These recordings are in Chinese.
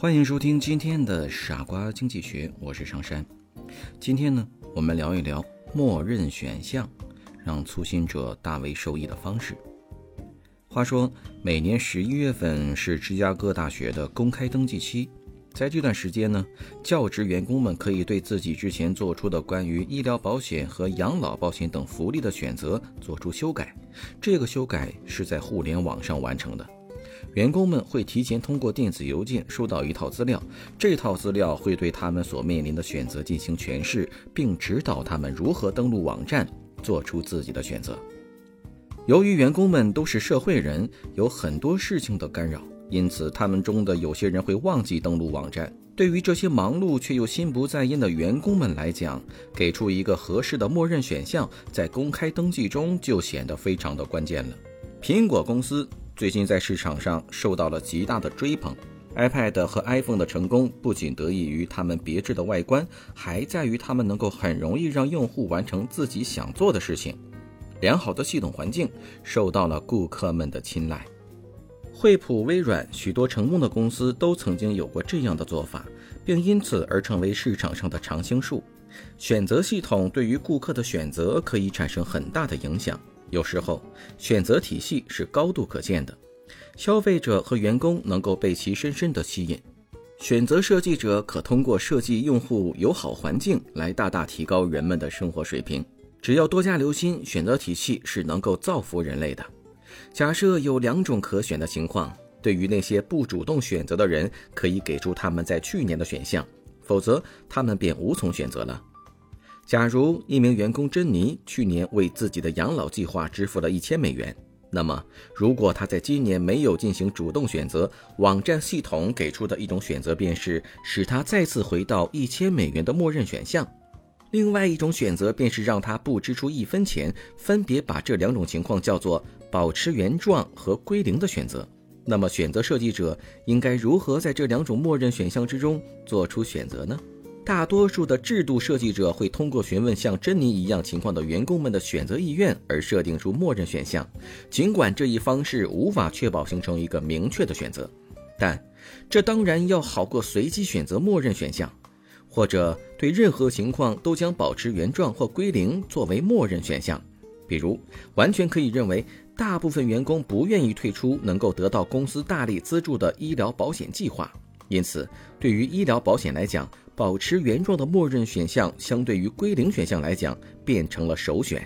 欢迎收听今天的傻瓜经济学，我是上山。今天呢，我们聊一聊默认选项让粗心者大为受益的方式。话说，每年十一月份是芝加哥大学的公开登记期，在这段时间呢，教职员工们可以对自己之前做出的关于医疗保险和养老保险等福利的选择做出修改。这个修改是在互联网上完成的。员工们会提前通过电子邮件收到一套资料，这套资料会对他们所面临的选择进行诠释，并指导他们如何登录网站，做出自己的选择。由于员工们都是社会人，有很多事情的干扰，因此他们中的有些人会忘记登录网站。对于这些忙碌却又心不在焉的员工们来讲，给出一个合适的默认选项，在公开登记中就显得非常的关键了。苹果公司。最近在市场上受到了极大的追捧，iPad 和 iPhone 的成功不仅得益于它们别致的外观，还在于它们能够很容易让用户完成自己想做的事情。良好的系统环境受到了顾客们的青睐。惠普、微软许多成功的公司都曾经有过这样的做法，并因此而成为市场上的常青树。选择系统对于顾客的选择可以产生很大的影响。有时候，选择体系是高度可见的，消费者和员工能够被其深深地吸引。选择设计者可通过设计用户友好环境来大大提高人们的生活水平。只要多加留心，选择体系是能够造福人类的。假设有两种可选的情况，对于那些不主动选择的人，可以给出他们在去年的选项，否则他们便无从选择了。假如一名员工珍妮去年为自己的养老计划支付了一千美元，那么如果他在今年没有进行主动选择，网站系统给出的一种选择便是使他再次回到一千美元的默认选项；另外一种选择便是让他不支出一分钱，分别把这两种情况叫做保持原状和归零的选择。那么选择设计者应该如何在这两种默认选项之中做出选择呢？大多数的制度设计者会通过询问像珍妮一样情况的员工们的选择意愿而设定出默认选项。尽管这一方式无法确保形成一个明确的选择，但这当然要好过随机选择默认选项，或者对任何情况都将保持原状或归零作为默认选项。比如，完全可以认为大部分员工不愿意退出能够得到公司大力资助的医疗保险计划，因此对于医疗保险来讲。保持原状的默认选项，相对于归零选项来讲，变成了首选。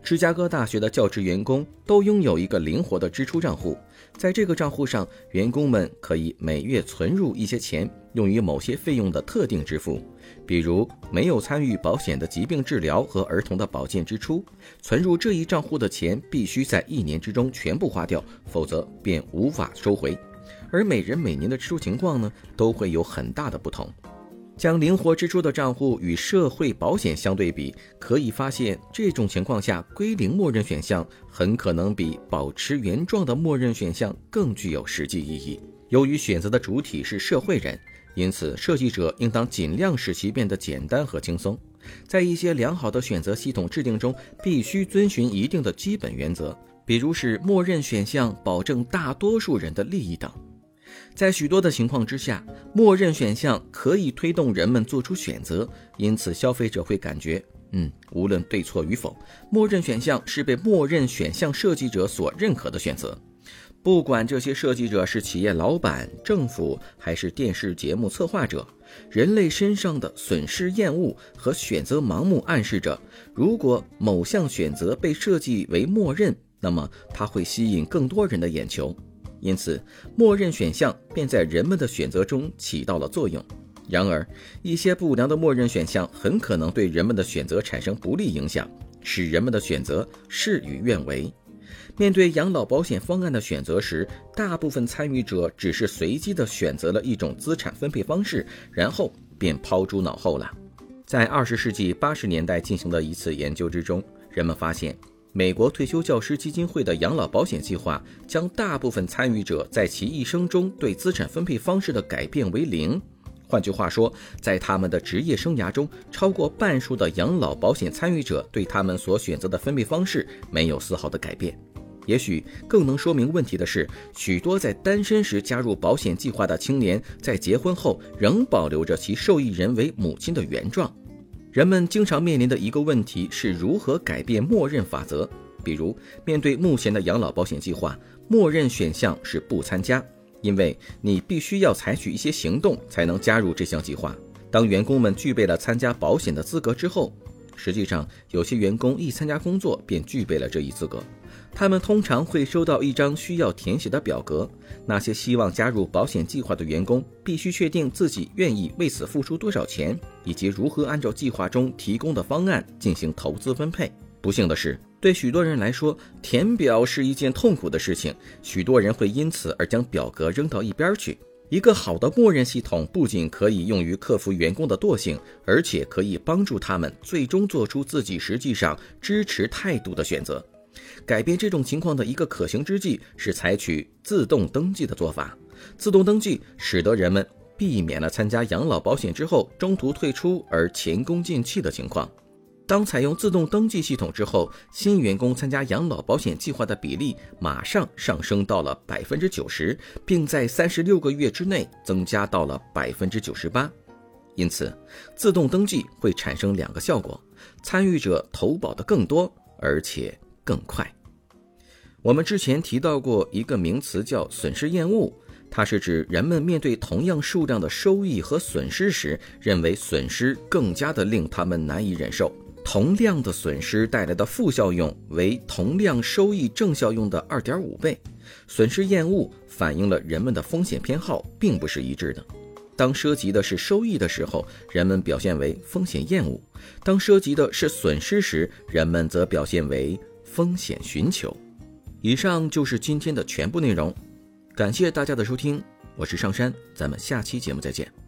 芝加哥大学的教职员工都拥有一个灵活的支出账户，在这个账户上，员工们可以每月存入一些钱，用于某些费用的特定支付，比如没有参与保险的疾病治疗和儿童的保健支出。存入这一账户的钱必须在一年之中全部花掉，否则便无法收回。而每人每年的支出情况呢，都会有很大的不同。将灵活支出的账户与社会保险相对比，可以发现，这种情况下归零默认选项很可能比保持原状的默认选项更具有实际意义。由于选择的主体是社会人，因此设计者应当尽量使其变得简单和轻松。在一些良好的选择系统制定中，必须遵循一定的基本原则，比如是默认选项保证大多数人的利益等。在许多的情况之下，默认选项可以推动人们做出选择，因此消费者会感觉，嗯，无论对错与否，默认选项是被默认选项设计者所认可的选择。不管这些设计者是企业老板、政府还是电视节目策划者，人类身上的损失厌恶和选择盲目暗示着，如果某项选择被设计为默认，那么它会吸引更多人的眼球。因此，默认选项便在人们的选择中起到了作用。然而，一些不良的默认选项很可能对人们的选择产生不利影响，使人们的选择事与愿违。面对养老保险方案的选择时，大部分参与者只是随机地选择了一种资产分配方式，然后便抛诸脑后了。在二十世纪八十年代进行的一次研究之中，人们发现，美国退休教师基金会的养老保险计划将大部分参与者在其一生中对资产分配方式的改变为零。换句话说，在他们的职业生涯中，超过半数的养老保险参与者对他们所选择的分配方式没有丝毫的改变。也许更能说明问题的是，许多在单身时加入保险计划的青年，在结婚后仍保留着其受益人为母亲的原状。人们经常面临的一个问题是如何改变默认法则。比如，面对目前的养老保险计划，默认选项是不参加。因为你必须要采取一些行动才能加入这项计划。当员工们具备了参加保险的资格之后，实际上有些员工一参加工作便具备了这一资格。他们通常会收到一张需要填写的表格。那些希望加入保险计划的员工必须确定自己愿意为此付出多少钱，以及如何按照计划中提供的方案进行投资分配。不幸的是。对许多人来说，填表是一件痛苦的事情。许多人会因此而将表格扔到一边去。一个好的默认系统不仅可以用于克服员工的惰性，而且可以帮助他们最终做出自己实际上支持态度的选择。改变这种情况的一个可行之计是采取自动登记的做法。自动登记使得人们避免了参加养老保险之后中途退出而前功尽弃的情况。当采用自动登记系统之后，新员工参加养老保险计划的比例马上上升到了百分之九十，并在三十六个月之内增加到了百分之九十八。因此，自动登记会产生两个效果：参与者投保的更多，而且更快。我们之前提到过一个名词叫损失厌恶，它是指人们面对同样数量的收益和损失时，认为损失更加的令他们难以忍受。同量的损失带来的负效用为同量收益正效用的二点五倍。损失厌恶反映了人们的风险偏好并不是一致的。当涉及的是收益的时候，人们表现为风险厌恶；当涉及的是损失时，人们则表现为风险寻求。以上就是今天的全部内容，感谢大家的收听，我是上山，咱们下期节目再见。